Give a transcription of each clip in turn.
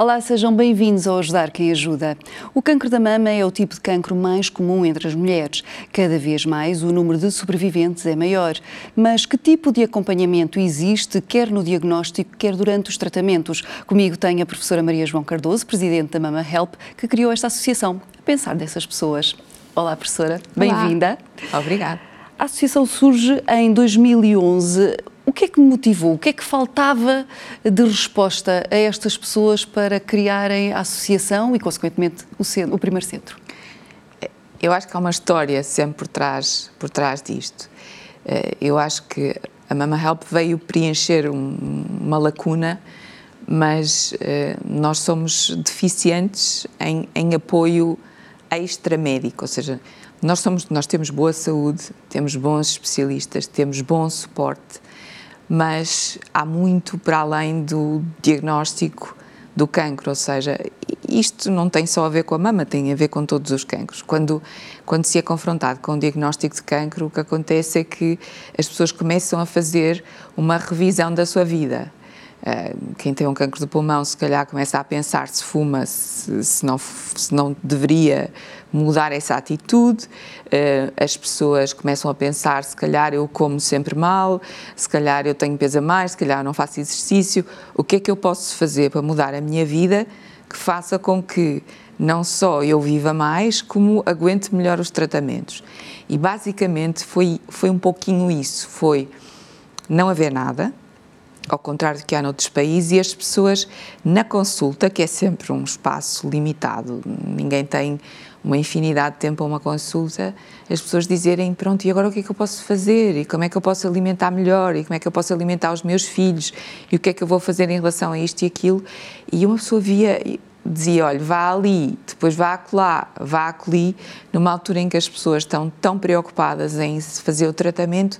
Olá, sejam bem-vindos ao Ajudar Quem Ajuda. O cancro da mama é o tipo de cancro mais comum entre as mulheres. Cada vez mais o número de sobreviventes é maior. Mas que tipo de acompanhamento existe, quer no diagnóstico, quer durante os tratamentos? Comigo tem a professora Maria João Cardoso, presidente da Mama Help, que criou esta associação a pensar dessas pessoas. Olá, professora. Bem-vinda. Obrigada. A associação surge em 2011. O que é que motivou? O que é que faltava de resposta a estas pessoas para criarem a associação e, consequentemente, o, centro, o primeiro centro? Eu acho que há uma história sempre por trás, por trás disto. Eh, eu acho que a Mama Help veio preencher um, uma lacuna, mas eh, nós somos deficientes em, em apoio extramédico, ou seja, nós, somos, nós temos boa saúde, temos bons especialistas, temos bom suporte, mas há muito para além do diagnóstico do cancro, ou seja, isto não tem só a ver com a mama, tem a ver com todos os cancros. Quando, quando se é confrontado com o diagnóstico de cancro, o que acontece é que as pessoas começam a fazer uma revisão da sua vida. Eh, quem tem um cancro de pulmão, se calhar, começa a pensar se fuma, se, se, não, se não deveria mudar essa atitude. Uh, as pessoas começam a pensar: se calhar eu como sempre mal, se calhar eu tenho peso a mais, se calhar não faço exercício. O que é que eu posso fazer para mudar a minha vida que faça com que não só eu viva mais, como aguente melhor os tratamentos? E basicamente foi, foi um pouquinho isso: foi não haver nada ao contrário do que há noutros países, e as pessoas na consulta, que é sempre um espaço limitado, ninguém tem uma infinidade de tempo a uma consulta, as pessoas dizerem, pronto, e agora o que é que eu posso fazer? E como é que eu posso alimentar melhor? E como é que eu posso alimentar os meus filhos? E o que é que eu vou fazer em relação a isto e aquilo? E uma pessoa via, dizia, olha, vá ali, depois vá acolá, vá acolhi, numa altura em que as pessoas estão tão preocupadas em fazer o tratamento,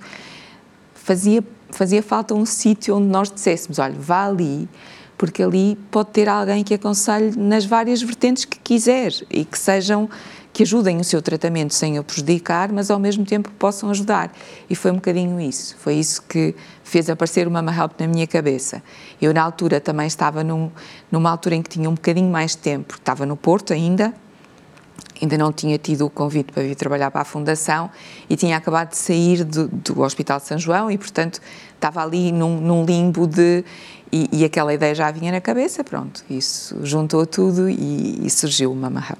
fazia fazia falta um sítio onde nós disséssemos: olha, vá ali, porque ali pode ter alguém que aconselhe nas várias vertentes que quiser e que sejam que ajudem o seu tratamento sem o prejudicar, mas ao mesmo tempo possam ajudar. E foi um bocadinho isso. Foi isso que fez aparecer o Mama Help na minha cabeça. Eu, na altura, também estava num, numa altura em que tinha um bocadinho mais de tempo. Estava no Porto ainda, ainda não tinha tido o convite para vir trabalhar para a Fundação e tinha acabado de sair do, do Hospital de São João e, portanto, estava ali num, num limbo de. E, e, aquela ideia já vinha na cabeça, pronto. Isso juntou tudo e, e surgiu o Mama Help.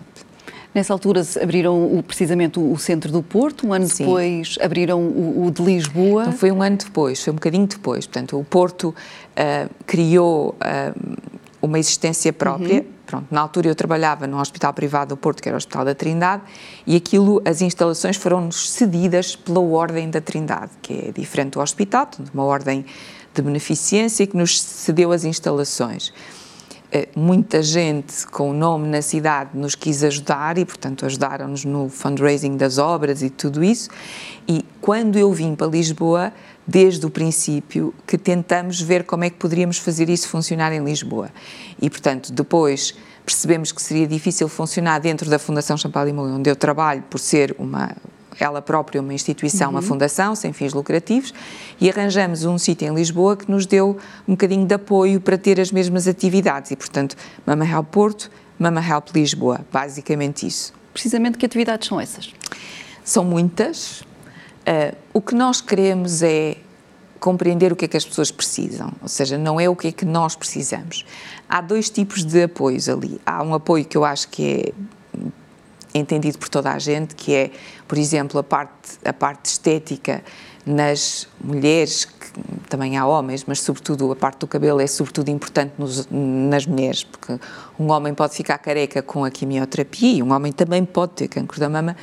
Nessa altura abriram o, precisamente o, centro do Porto, um ano Sim. depois abriram o, o, de Lisboa. Então foi um ano depois, foi um bocadinho depois. Portanto, o Porto uh, criou uh, uma existência própria. Uhum Pronto, na altura eu trabalhava no Hospital Privado do Porto, que era o Hospital da Trindade, e aquilo, as instalações foram-nos cedidas pela Ordem da Trindade, que é diferente do hospital, uma ordem de beneficência que nos cedeu as instalações. Eh, muita gente com o nome na cidade nos quis ajudar e, portanto, ajudaram-nos no fundraising das obras e tudo isso. E quando eu vim para Lisboa, desde o princípio que tentamos ver como é que poderíamos fazer isso funcionar em Lisboa. E, portanto, depois percebemos que seria difícil funcionar dentro da Fundação Champalimau, onde eu trabalho, por ser uma ela própria uma instituição, uhum. uma fundação sem fins lucrativos, e arranjamos um sítio em Lisboa que nos deu um bocadinho de apoio para ter as mesmas atividades. E, portanto, Mama Help Porto, Mama Help Lisboa, basicamente isso. Precisamente que atividades são essas? São muitas. Uh, o que nós queremos é compreender o que é que as pessoas precisam, ou seja, não é o que é que nós precisamos. Há dois tipos de apoios ali. Há um apoio que eu acho que é entendido por toda a gente, que é, por exemplo, a parte, a parte estética nas mulheres, que também há homens, mas sobretudo a parte do cabelo é sobretudo importante nos, nas mulheres, porque um homem pode ficar careca com a quimioterapia e um homem também pode ter cancro da mama,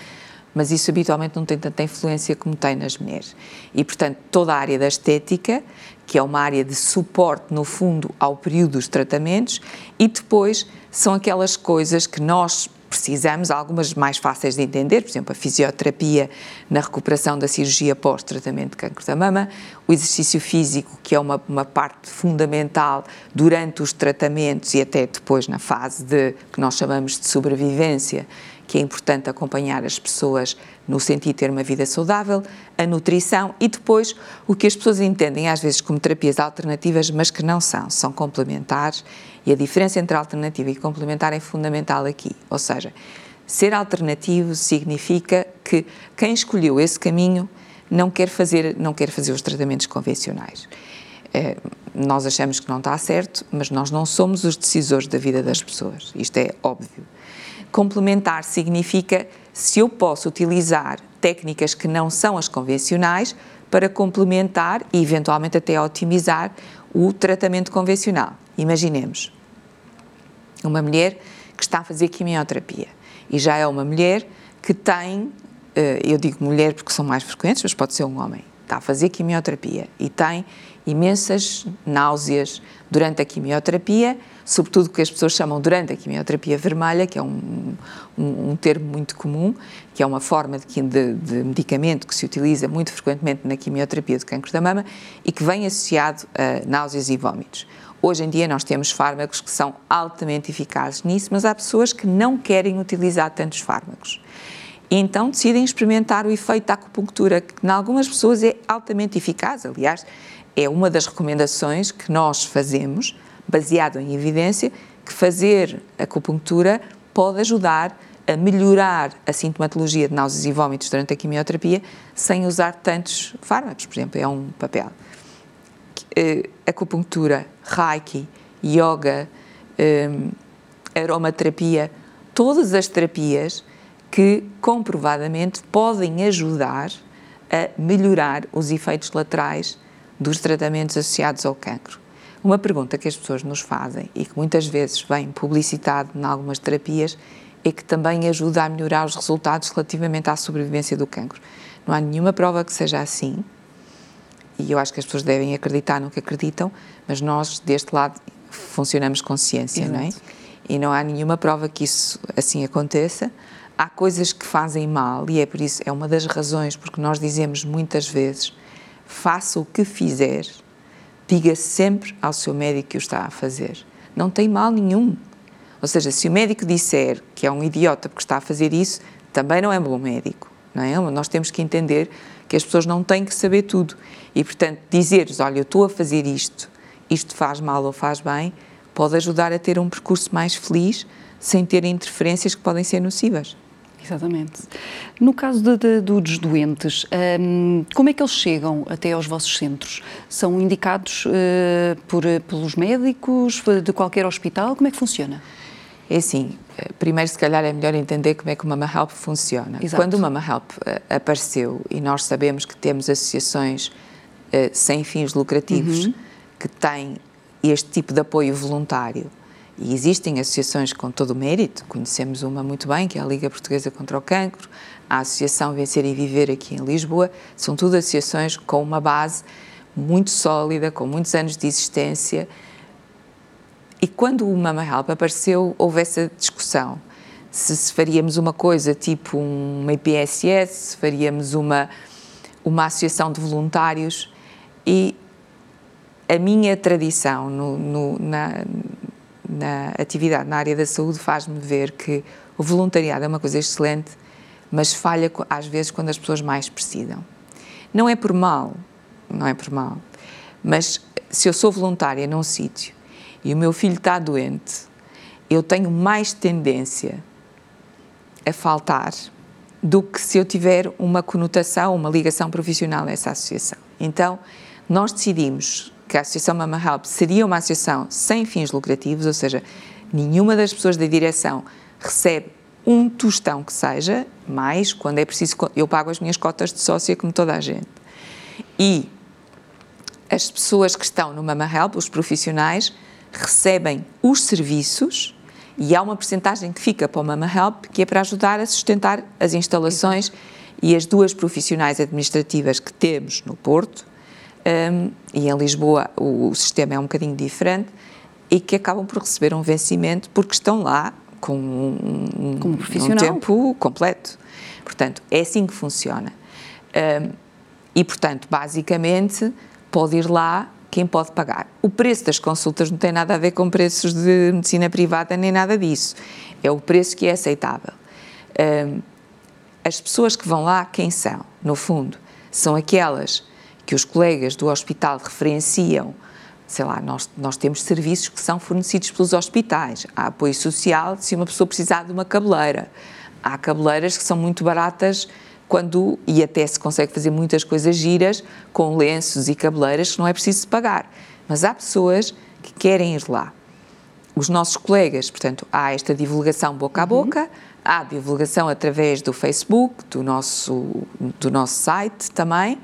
mas isso habitualmente não tem tanta influência como tem nas mulheres. E, portanto, toda a área da estética, que é uma área de suporte, no fundo, ao período dos tratamentos, e depois são aquelas coisas que nós precisamos, algumas mais fáceis de entender, por exemplo, a fisioterapia na recuperação da cirurgia pós-tratamento de cancro da mama, o exercício físico, que é uma, uma parte fundamental durante os tratamentos e até depois na fase de que nós chamamos de sobrevivência, que é importante acompanhar as pessoas no sentido de ter uma vida saudável, a nutrição e depois o que as pessoas entendem às vezes como terapias alternativas, mas que não são, são complementares E a diferença entre alternativa e complementar é fundamental aqui. Ou seja, ser alternativo significa que quem escolheu esse caminho não quer fazer, não quer fazer os tratamentos convencionais. É, nós achamos que não está certo, mas nós não somos os decisores da vida das pessoas. Isto é óbvio. Complementar significa se eu posso utilizar técnicas que não são as convencionais para complementar e eventualmente até otimizar o tratamento convencional. Imaginemos uma mulher que está a fazer quimioterapia e já é uma mulher que tem, eh, eu digo mulher porque são mais frequentes, mas pode ser um homem, está a fazer quimioterapia e tem imensas náuseas durante a quimioterapia, sobretudo que as pessoas chamam durante a quimioterapia vermelha, que é um, um, um termo muito comum, que é uma forma de, de, de, medicamento que se utiliza muito frequentemente na quimioterapia do cancro da mama e que vem associado a náuseas e vômitos. Hoje em dia nós temos fármacos que são altamente eficazes nisso, mas há pessoas que não querem utilizar tantos fármacos. Então decidem experimentar o efeito da acupuntura, que em algumas pessoas é altamente eficaz. Aliás, é uma das recomendações que nós fazemos, baseado em evidência, que fazer acupuntura pode ajudar a melhorar a sintomatologia de náuseas e vômitos durante a quimioterapia sem usar tantos fármacos, por exemplo, é um papel. Uh, acupuntura, reiki, yoga, um, aromaterapia, todas as terapias que comprovadamente podem ajudar a melhorar os efeitos laterais dos tratamentos associados ao cancro. Uma pergunta que as pessoas nos fazem e que muitas vezes vem publicitado em algumas terapias é que também ajuda a melhorar os resultados relativamente à sobrevivência do cancro. Não há nenhuma prova que seja assim, e eu acho que as pessoas devem acreditar no que acreditam, mas nós, deste lado, funcionamos com ciência, Exato. não é? E não há nenhuma prova que isso assim aconteça. Há coisas que fazem mal, e é por isso, é uma das razões porque nós dizemos muitas vezes: faça o que fizer, diga sempre ao seu médico que o está a fazer. Não tem mal nenhum. Ou seja, se o médico disser que é um idiota porque está a fazer isso, também não é bom médico. Não é? Nós temos que entender que as pessoas não têm que saber tudo. E, portanto, dizer-lhes, olha, eu estou a fazer isto, isto faz mal ou faz bem, pode ajudar a ter um percurso mais feliz, sem ter interferências que podem ser nocivas. Exatamente. No caso de, de, dos doentes, um, como é que eles chegam até aos vossos centros? São indicados uh, por, pelos médicos de qualquer hospital? Como é que funciona? É assim, primeiro se calhar é melhor entender como é que o Mama Help funciona. Exato. Quando o Mama Help uh, apareceu e nós sabemos que temos associações uh, sem fins lucrativos uhum. que têm este tipo de apoio voluntário e existem associações com todo o mérito, conhecemos uma muito bem, que é a Liga Portuguesa contra o Cancro, a Associação Vencer e Viver aqui em Lisboa, são tudo associações com uma base muito sólida, com muitos anos de existência, e quando o Mama Help apareceu, houve essa discussão. Se, se faríamos uma coisa tipo uma IPSS, se faríamos uma, uma associação de voluntários. E a minha tradição no, no, na, na atividade na área da saúde faz-me ver que o voluntariado é uma coisa excelente, mas falha às vezes quando as pessoas mais precisam. Não é por mal, não é por mal, mas se eu sou voluntária num sítio e o meu filho está doente, eu tenho mais tendência a faltar do que se eu tiver uma conotação, uma ligação profissional nessa associação. Então, nós decidimos que a Associação Mama Help seria uma associação sem fins lucrativos, ou seja, nenhuma das pessoas da direção recebe um tostão que seja, mais quando é preciso, eu pago as minhas cotas de sócia como toda a gente. E as pessoas que estão no Mama Help, os profissionais, recebem os serviços e há uma percentagem que fica para o Mama Help, que é para ajudar a sustentar as instalações e as duas profissionais administrativas que temos no Porto, um, e em Lisboa o, o, sistema é um bocadinho diferente, e que acabam por receber um vencimento porque estão lá com um, Como um tempo completo. Portanto, é assim que funciona. Um, e, portanto, basicamente, pode ir lá quem pode pagar. O preço das consultas não tem nada a ver com preços de medicina privada nem nada disso. É o preço que é aceitável. As pessoas que vão lá, quem são? No fundo, são aquelas que os colegas do hospital referenciam sei lá, nós, nós temos serviços que são fornecidos pelos hospitais. Há apoio social se uma pessoa precisar de uma cabeleira. Há cabeleiras que são muito baratas quando, e até se consegue fazer muitas coisas giras com lenços e cabeleiras que não é preciso pagar. Mas há pessoas que querem ir lá. Os nossos colegas, portanto, há esta divulgação boca a uhum. boca, uhum. há divulgação através do Facebook, do nosso, do nosso site também.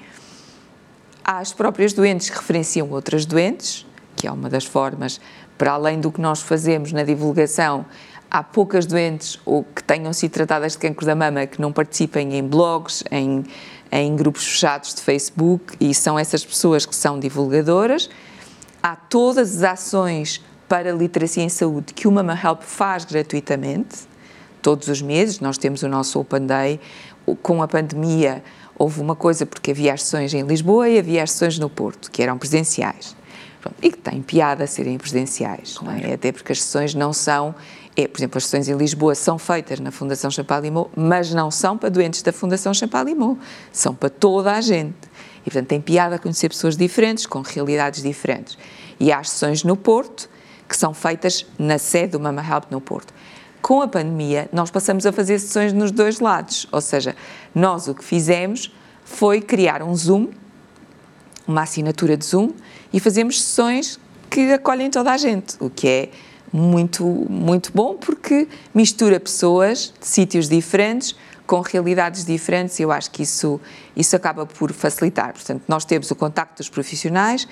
Há as próprias doentes que referenciam outras doentes, que é uma das formas, para além do que nós fazemos na divulgação, há poucas doentes ou que tenham sido tratadas de cancro da mama que não participem em blogs, em, em grupos fechados de Facebook e são essas pessoas que são divulgadoras. Há todas as ações para a literacia em saúde que o Mama Help faz gratuitamente, todos os meses. Nós temos o nosso Open Day. Com a pandemia, houve uma coisa, porque havia as sessões em Lisboa e havia as sessões no Porto, que eram presenciais. E que tem piada serem presenciais, claro. é? até porque as sessões não são. É, por exemplo, as sessões em Lisboa são feitas na Fundação Champalimau, mas não são para doentes da Fundação Champalimau, são para toda a gente. E, portanto, tem piada conhecer pessoas diferentes, com realidades diferentes. E há as sessões no Porto, que são feitas na sede do Mama Help no Porto. Com a pandemia, nós passamos a fazer sessões nos dois lados, ou seja, nós o que fizemos foi criar um Zoom, uma assinatura de Zoom, e fazemos sessões que acolhem toda a gente, o que é muito, muito bom porque mistura pessoas de sítios diferentes, com realidades diferentes, e eu acho que isso, isso acaba por facilitar. Portanto, nós temos o contacto dos profissionais,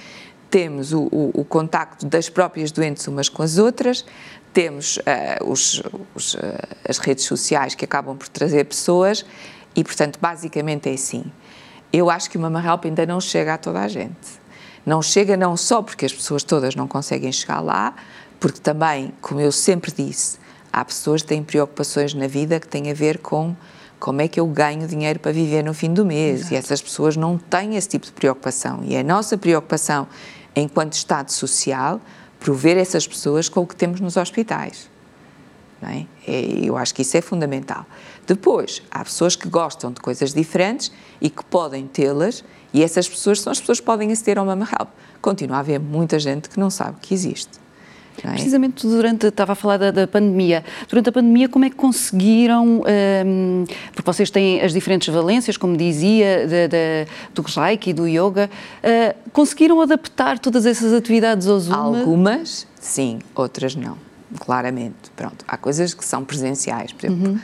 temos o, o, o contacto das próprias doentes umas com as outras, temos uh, os, os, uh, as redes sociais que acabam por trazer pessoas e, portanto, basicamente é assim. Eu acho que Mama Help ainda não chega a toda a gente. Não chega não só porque as pessoas todas não conseguem chegar lá, porque também, como eu sempre disse, há pessoas que têm preocupações na vida que têm a ver com como é que eu ganho dinheiro para viver no fim do mês. Exato. E essas pessoas não têm esse tipo de preocupação. E é a nossa preocupação, enquanto Estado Social, prover essas pessoas com o que temos nos hospitais. É? Eu acho que isso é fundamental. Depois, há pessoas que gostam de coisas diferentes e que podem tê-las, e essas pessoas são as pessoas que podem aceder ao Mama Help. Continua a haver muita gente que não sabe que existe. É? Precisamente durante, estava a falar da, da, pandemia, durante a pandemia como é que conseguiram, um, porque vocês têm as diferentes valências, como dizia, de, de, do Reiki e do Yoga, uh, conseguiram adaptar todas essas atividades ao Zoom? Algumas, sim, outras não, claramente. Pronto, há coisas que são presenciais, por exemplo, uhum.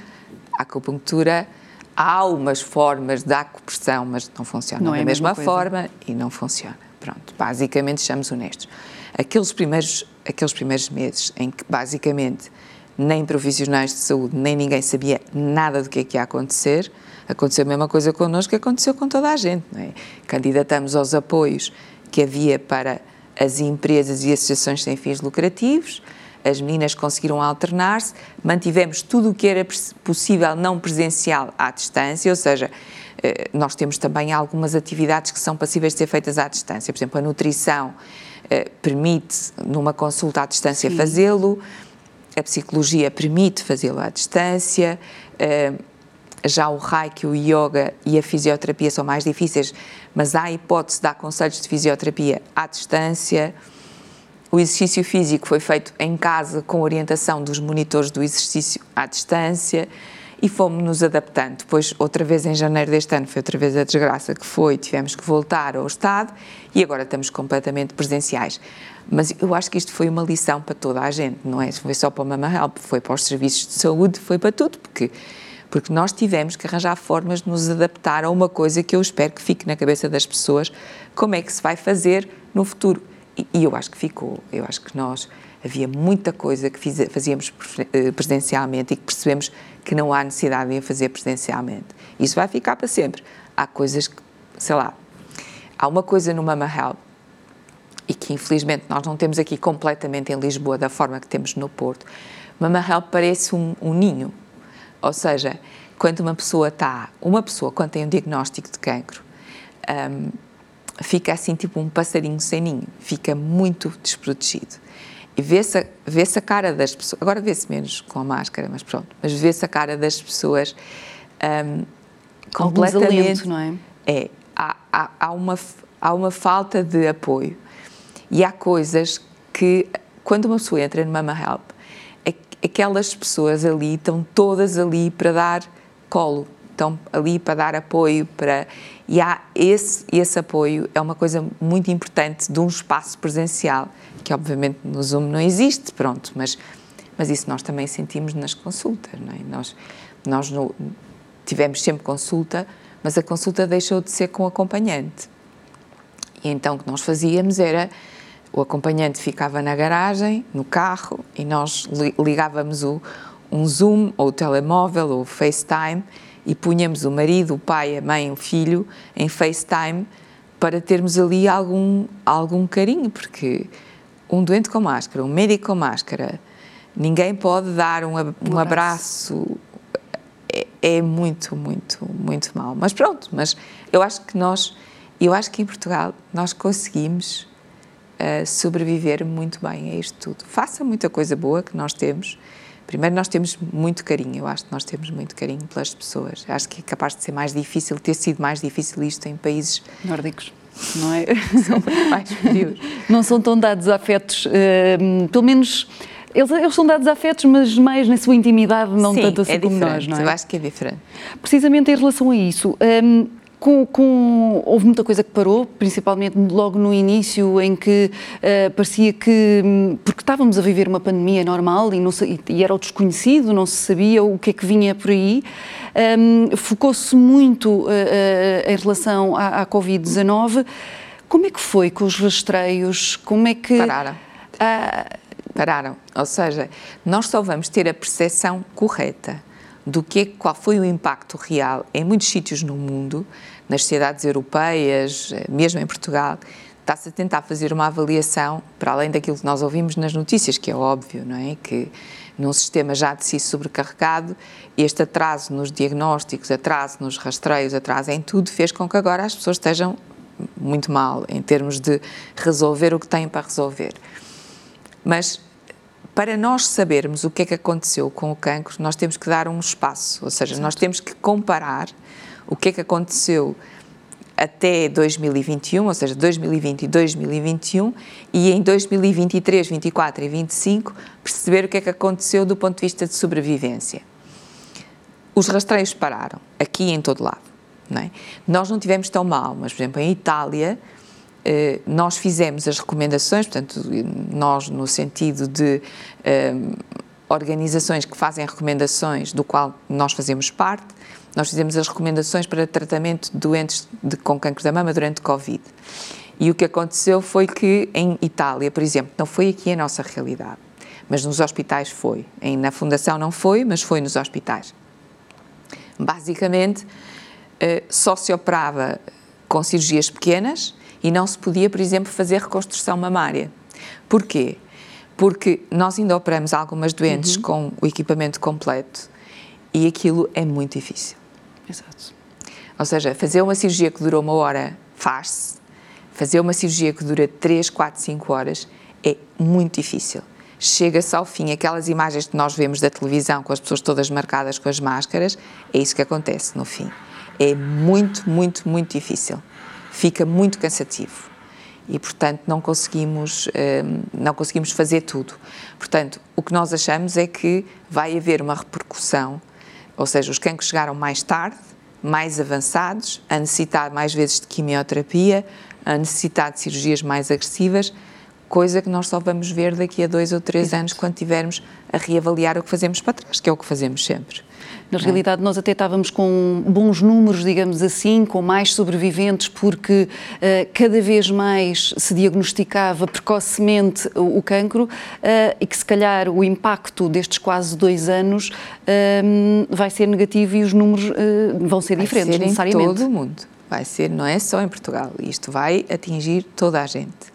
a acupuntura há umas formas de acupressão, mas não funciona não da é mesma, mesma forma e não funciona. Pronto, basicamente, sejamos honestos. Aqueles primeiros, aqueles primeiros meses em que, basicamente, nem profissionais de saúde, nem ninguém sabia nada do que é que ia acontecer, aconteceu a mesma coisa connosco que aconteceu com toda a gente. Não é? Candidatamos aos apoios que havia para as empresas e associações sem fins lucrativos, as meninas conseguiram alternar-se, mantivemos tudo o que era possível não presencial à distância, ou seja, eh, nós temos também algumas atividades que são passíveis de ser feitas à distância. Por exemplo, a nutrição eh, permite, numa consulta à distância, fazê-lo, a psicologia permite fazê-lo à distância, eh, já o Reiki, o Yoga e a fisioterapia são mais difíceis, mas há a hipótese de dar conselhos de fisioterapia à distância. O exercício físico foi feito em casa com orientação dos monitores do exercício à distância e fomos nos adaptando. Depois, outra vez em janeiro deste ano, foi outra vez a desgraça que foi, tivemos que voltar ao Estado e agora estamos completamente presenciais. Mas eu acho que isto foi uma lição para toda a gente, não é? Foi só para a Mama Help, foi para os serviços de saúde, foi para tudo, porque porque nós tivemos que arranjar formas de nos adaptar a uma coisa que eu espero que fique na cabeça das pessoas, como é que se vai fazer no futuro. E, eu acho que ficou, eu acho que nós havia muita coisa que fiz, fazíamos eh, presencialmente e que percebemos que não há necessidade de fazer presencialmente. Isso vai ficar para sempre. Há coisas que, sei lá, há uma coisa no Mama Help e que infelizmente nós não temos aqui completamente em Lisboa da forma que temos no Porto. Mama Help parece um, um ninho, ou seja, quando uma pessoa está, uma pessoa quando tem um diagnóstico de cancro, um, fica assim tipo um passarinho sem ninho, fica muito desprotegido e vê-se a, vê a cara das pessoas, agora vê-se menos com a máscara, mas pronto, mas vê-se a cara das pessoas um, completamente. não é? É, há, há, há, uma, há uma falta de apoio. E há coisas que, quando uma pessoa entra no Mama Help, aquelas pessoas ali estão todas ali para dar colo, estão ali para dar apoio, para e há esse esse apoio é uma coisa muito importante de um espaço presencial que obviamente no Zoom não existe, pronto, mas mas isso nós também sentimos nas consultas, não é? Nós nós no, tivemos sempre consulta, mas a consulta deixou de ser com acompanhante. E então o que nós fazíamos era o acompanhante ficava na garagem, no carro, e nós ligávamos o, um Zoom, ou o telemóvel, ou o FaceTime, e punhamos o marido, o pai, a mãe, o filho em FaceTime para termos ali algum, algum carinho, porque um doente com máscara, um médico com máscara, ninguém pode dar um, um abraço. É, é, muito, muito, muito mal. Mas pronto, mas eu acho que nós, eu acho que em Portugal nós conseguimos uh, sobreviver muito bem a isto tudo. Faça muita coisa boa que nós temos. Primeiro, nós temos muito carinho, eu acho que nós temos muito carinho pelas pessoas. Acho que é capaz de ser mais difícil, ter sido mais difícil isto em países nórdicos não é? São mais frios. não são tão dados a afetos, uh, pelo menos eles, eles, são dados afetos, mas mais na sua intimidade, não Sim, tanto assim é como nós, não é? Eu acho que é diferente. Precisamente em relação a isso, um, com, com, houve muita coisa que parou, principalmente logo no início, em que uh, parecia que. Porque estávamos a viver uma pandemia normal e, não, e era o desconhecido, não se sabia o que é que vinha por aí. Um, Focou-se muito uh, uh, em relação à, à Covid-19. Como é que foi com os rastreios? Como é que. Pararam. Pararam. Ou seja, nós só vamos ter a percepção correta do que qual foi o impacto real em muitos sítios no mundo, nas sociedades europeias, eh, mesmo em Portugal, está-se a tentar fazer uma avaliação para além daquilo que nós ouvimos nas notícias, que é óbvio, não é? Que num sistema já de si sobrecarregado, este atraso nos diagnósticos, atraso nos rastreios, atraso em tudo, fez com que agora as pessoas estejam muito mal em termos de resolver o que têm para resolver. Mas para nós sabermos o que é que aconteceu com o cancro, nós temos que dar um espaço, ou seja, Exato. nós temos que comparar o que é que aconteceu até 2021, ou seja, 2020 e 2021, e em 2023, 24 e 25 perceber o que é que aconteceu do ponto de vista de sobrevivência. Os rastreios pararam, aqui e em todo lado. Não é? Nós não tivemos tão mal, mas, por exemplo, em Itália, nós fizemos as recomendações, portanto, nós no sentido de eh, organizações que fazem recomendações, do qual nós fazemos parte, nós fizemos as recomendações para tratamento de doentes de, com cancro da mama durante Covid. E o que aconteceu foi que em Itália, por exemplo, não foi aqui a nossa realidade, mas nos hospitais foi. Em, na Fundação não foi, mas foi nos hospitais. Basicamente, eh, só se operava com cirurgias pequenas e não se podia, por exemplo, fazer reconstrução mamária. Porquê? Porque nós ainda operamos algumas doentes uhum. com o equipamento completo e aquilo é muito difícil. Exato. Ou seja, fazer uma cirurgia que dura uma hora faz-se, fazer uma cirurgia que dura 3, 4, 5 horas é muito difícil. Chega-se ao fim, aquelas imagens que nós vemos da televisão com as pessoas todas marcadas com as máscaras, é isso que acontece no fim. É muito, muito, muito difícil fica muito cansativo. E portanto não conseguimos hum, não conseguimos fazer tudo. Portanto o que nós achamos é que vai haver uma repercussão ou seja os cancros chegaram mais tarde mais avançados a necessitar mais vezes de quimioterapia a necessitar de cirurgias mais agressivas coisa que nós só vamos ver daqui a dois ou três Exato. anos quando tivermos a reavaliar o que fazemos para trás que é o que fazemos sempre na realidade, nós até estávamos com bons números, digamos assim, com mais sobreviventes, porque uh, cada vez mais se diagnosticava precocemente o, o cancro uh, e que, se calhar, o impacto destes quase dois anos uh, vai ser negativo e os números vão ser vai diferentes, ser necessariamente. Em todo o mundo. Vai ser, não é só em Portugal. Isto vai atingir toda a gente.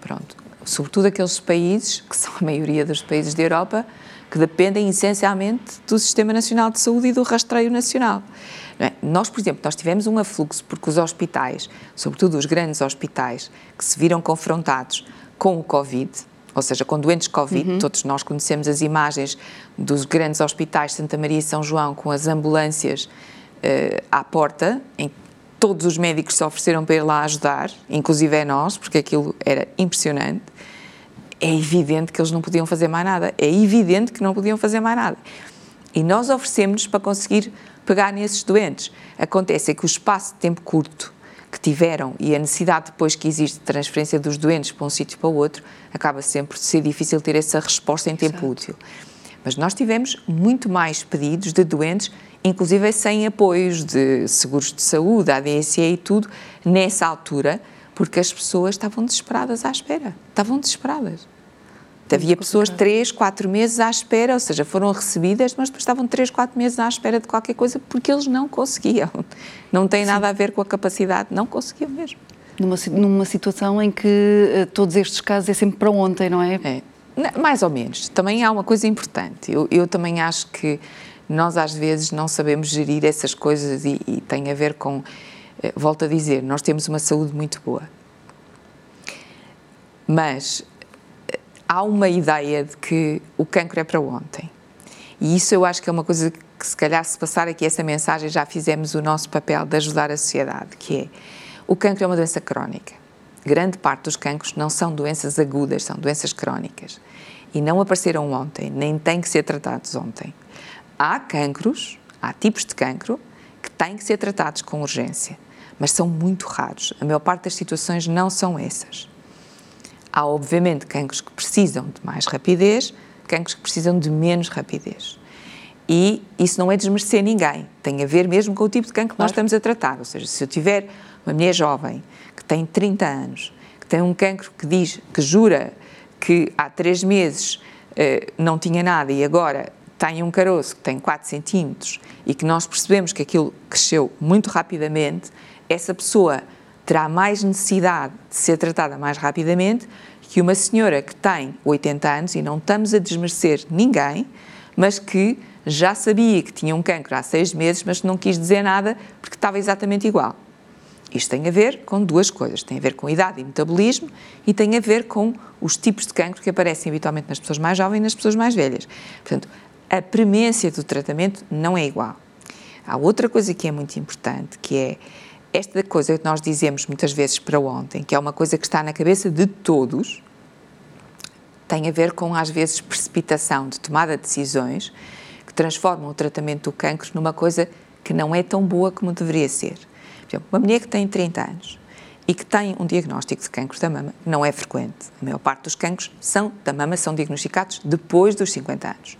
Pronto. Sobretudo aqueles países, que são a maioria dos países da Europa, que dependem essencialmente do Sistema Nacional de Saúde e do rastreio nacional. É? Nós, por exemplo, nós tivemos um afluxo porque os hospitais, sobretudo os grandes hospitais, que se viram confrontados com o Covid, ou seja, com doentes Covid, uhum. todos nós conhecemos as imagens dos grandes hospitais Santa Maria e São João com as ambulâncias uh, à porta, em todos os médicos se ofereceram para ir lá ajudar, inclusive é nós, porque aquilo era impressionante. É evidente que eles não podiam fazer mais nada. É evidente que não podiam fazer mais nada. E nós oferecemos para conseguir pegar nesses doentes. Acontece é que o espaço de tempo curto que tiveram e a necessidade depois que existe de transferência dos doentes para um sítio para o outro, acaba sempre de ser difícil ter essa resposta em tempo Exato. útil. Mas nós tivemos muito mais pedidos de doentes, inclusive sem apoios de seguros de saúde, ADSE e tudo, nessa altura, porque as pessoas estavam desesperadas à espera. Estavam desesperadas. Havia pessoas três, quatro meses à espera, ou seja, foram recebidas, mas depois estavam três, quatro meses à espera de qualquer coisa porque eles não conseguiam. Não tem Sim. nada a ver com a capacidade, não conseguiam mesmo. Numa, numa situação em que uh, todos estes casos é sempre para ontem, não é? É, mais ou menos. Também há uma coisa importante. Eu, eu também acho que nós às vezes não sabemos gerir essas coisas e, e tem a ver com, eh, volto a dizer, nós temos uma saúde muito boa. Mas há uma ideia de que o cancro é para ontem. E isso eu acho que é uma coisa que, se calhar, se passar aqui essa mensagem, já fizemos o nosso papel de ajudar a sociedade, que é o cancro é uma doença crónica. Grande parte dos cancros não são doenças agudas, são doenças crónicas. E não apareceram ontem, nem têm que ser tratados ontem. Há cancros, há tipos de cancro, que têm que ser tratados com urgência, mas são muito raros. A maior parte das situações não são essas. Há, obviamente, cancros que precisam de mais rapidez, cancros que precisam de menos rapidez. E isso não é desmerecer ninguém, tem a ver mesmo com o tipo de cancro que nós estamos a tratar. Ou seja, se eu tiver uma mulher jovem que tem 30 anos, que tem um cancro que diz, que jura que há três meses eh, não tinha nada e agora tem um caroço que tem 4 centímetros e que nós percebemos que aquilo cresceu muito rapidamente, essa pessoa terá mais necessidade de ser tratada mais rapidamente que uma senhora que tem 80 anos, e não estamos a desmerecer ninguém, mas que já sabia que tinha um cancro há seis meses, mas não quis dizer nada porque estava exatamente igual. Isto tem a ver com duas coisas: tem a ver com idade e metabolismo e tem a ver com os tipos de cancro que aparecem habitualmente nas pessoas mais jovens e nas pessoas mais velhas. Portanto, a premência do tratamento não é igual. Há outra coisa que é muito importante, que é esta coisa que nós dizemos muitas vezes para ontem, que é uma coisa que está na cabeça de todos, tem a ver com, às vezes, precipitação de tomada de decisões que transformam o tratamento do cancro numa coisa que não é tão boa como deveria ser. Por exemplo, uma mulher que tem 30 anos e que tem um diagnóstico de cancro da mama não é frequente. A maior parte dos cancros são, da mama são diagnosticados depois dos 50 anos.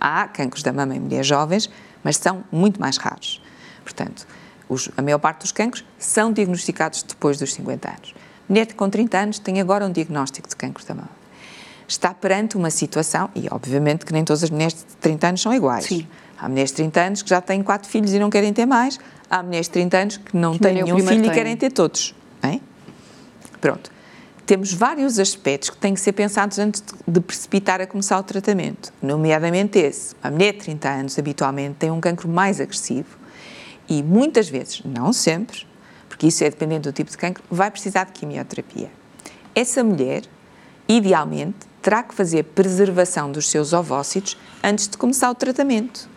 Há cancros da mama em mulheres jovens, mas são muito mais raros. Portanto, os, a maior parte dos cancros são diagnosticados depois dos 50 anos. Mulher com 30 anos tem agora um diagnóstico de cancro da mama. Está perante uma situação, e obviamente que nem todas as mulheres de 30 anos são iguais. Sim. Há mulheres de 30 anos que já têm quatro filhos e não querem ter mais. Há mulheres de 30 anos que não que têm nenhum filho tem. e querem ter todos. Bem? Pronto. Temos vários aspectos que têm que ser pensados antes de precipitar a começar o tratamento, nomeadamente esse. A mulher de 30 anos habitualmente tem um cancro mais agressivo e muitas vezes, não sempre, porque isso é dependente do tipo de cancro, vai precisar de quimioterapia. Essa mulher, idealmente, terá que fazer preservação dos seus ovócitos antes de começar o tratamento,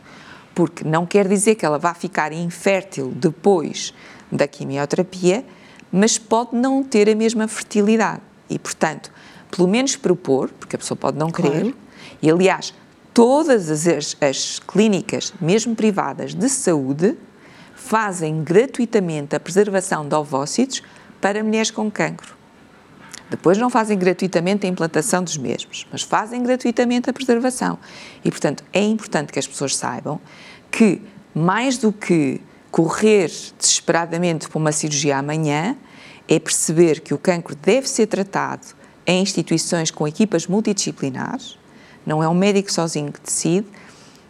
porque não quer dizer que ela vá ficar infértil depois da quimioterapia, mas pode não ter a mesma fertilidade. E, portanto, pelo menos propor, porque a pessoa pode não querer, claro. e aliás, todas as, as clínicas, mesmo privadas de saúde, fazem gratuitamente a preservação de ovócitos para mulheres com cancro. Depois não fazem gratuitamente a implantação dos mesmos, mas fazem gratuitamente a preservação. E, portanto, é importante que as pessoas saibam que, mais do que correr desesperadamente para uma cirurgia amanhã, é perceber que o cancro deve ser tratado em instituições com equipas multidisciplinares, não é um médico sozinho que decide,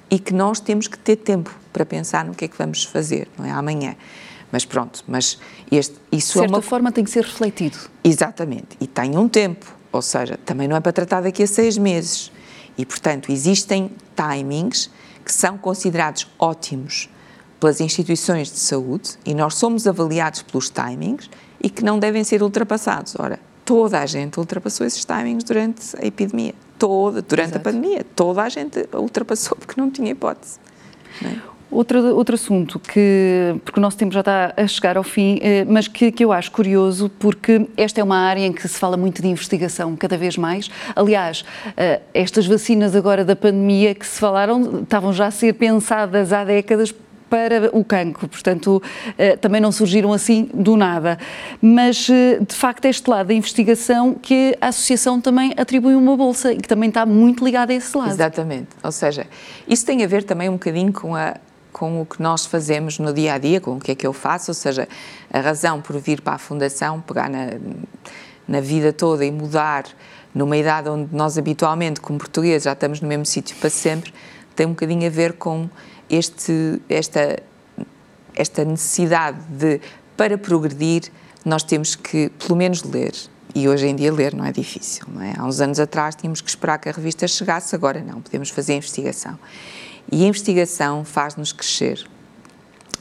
e que nós temos que ter tempo para pensar no que é que vamos fazer, não é amanhã. Mas pronto, mas este, isso de certa é uma forma tem que ser refletido. Exatamente, e tem um tempo, ou seja, também não é para tratar daqui a seis meses. E portanto existem timings que são considerados ótimos pelas instituições de saúde e nós somos avaliados pelos timings e que não devem ser ultrapassados. Ora, toda a gente ultrapassou esses timings durante a epidemia toda, durante Exato. a pandemia, toda a gente ultrapassou porque não tinha hipótese. Não é? Outro, outro assunto que, porque o nosso tempo já está a chegar ao fim, eh, mas que, que eu acho curioso, porque esta é uma área em que se fala muito de investigação cada vez mais. Aliás, eh, estas vacinas agora da pandemia que se falaram estavam já a ser pensadas há décadas para o cancro, portanto, eh, também não surgiram assim do nada. Mas, de facto, este lado da investigação que a Associação também atribui uma bolsa e que também está muito ligada a esse lado. Exatamente. Ou seja, isso tem a ver também um bocadinho com a, com o que nós fazemos no dia a dia, com o que é que eu faço, ou seja, a razão por vir para a Fundação, pegar na, na vida toda e mudar numa idade onde nós habitualmente, como portugueses, já estamos no mesmo sítio para sempre, tem um bocadinho a ver com este, esta, esta necessidade de, para progredir, nós temos que, pelo menos, ler. E hoje em dia ler não é difícil, não é? Há uns anos atrás tínhamos que esperar que a revista chegasse, agora não, podemos fazer investigação. E a investigação faz-nos crescer.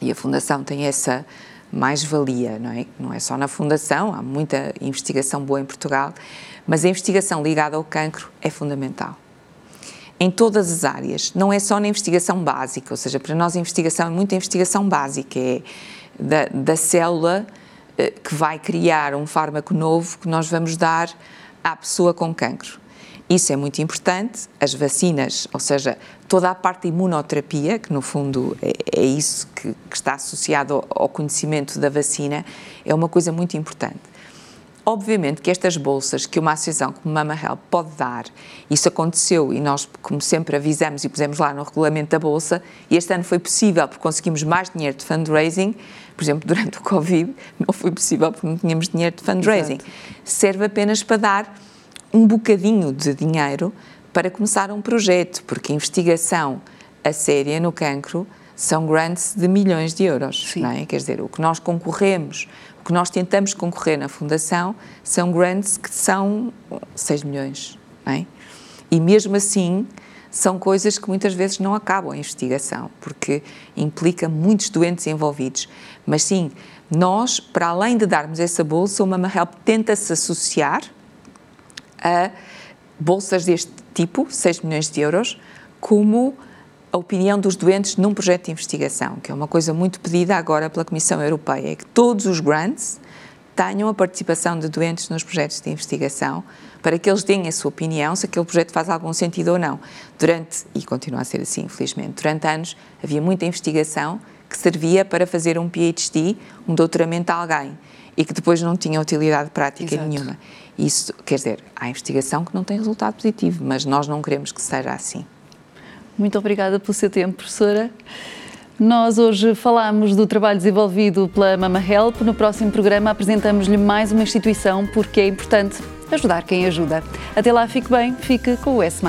E a Fundação tem essa mais-valia, não é? Não é só na Fundação, há muita investigação boa em Portugal, mas a investigação ligada ao cancro é fundamental. Em todas as áreas, não é só na investigação básica, ou seja, para nós a investigação é muita investigação básica, é da, da célula eh, que vai criar um fármaco novo que nós vamos dar à pessoa com cancro. Isso é muito importante. As vacinas, ou seja, toda a parte da imunoterapia, que no fundo é, é isso que, que, está associado ao, ao conhecimento da vacina, é uma coisa muito importante. Obviamente que estas bolsas que uma associação como Mama Help pode dar, isso aconteceu e nós, como sempre, avisamos e pusemos lá no regulamento da bolsa, e este ano foi possível porque conseguimos mais dinheiro de fundraising, por exemplo, durante o Covid não foi possível porque não tínhamos dinheiro de fundraising. Exato. Serve apenas para dar um bocadinho de dinheiro para começar um projeto, porque a investigação a séria no cancro são grants de milhões de euros, Sim. não é? Quer dizer, o que nós concorremos, o que nós tentamos concorrer na Fundação são grants que são 6 milhões, não é? E mesmo assim, são coisas que muitas vezes não acabam a investigação, porque implica muitos doentes envolvidos. Mas sim, nós, para além de darmos essa bolsa, o Mama Help tenta-se associar a bolsas deste tipo, 6 milhões de euros, como a opinião dos doentes num projeto de investigação, que é uma coisa muito pedida agora pela Comissão Europeia, é que todos os grants tenham a participação de doentes nos projetos de investigação, para que eles deem a sua opinião se aquele projeto faz algum sentido ou não. Durante, e continua a ser assim, infelizmente, durante anos havia muita investigação que servia para fazer um PhD, um doutoramento a alguém, e que depois não tinha utilidade prática Exato. nenhuma. Isso, quer dizer, há investigação que não tem resultado positivo, mas nós não queremos que seja assim. Muito obrigada pelo seu tempo, professora. Nós hoje falamos do trabalho desenvolvido pela Mama Help. No próximo programa apresentamos-lhe mais uma instituição porque é importante ajudar quem ajuda. Até lá, fique bem, fique com o S.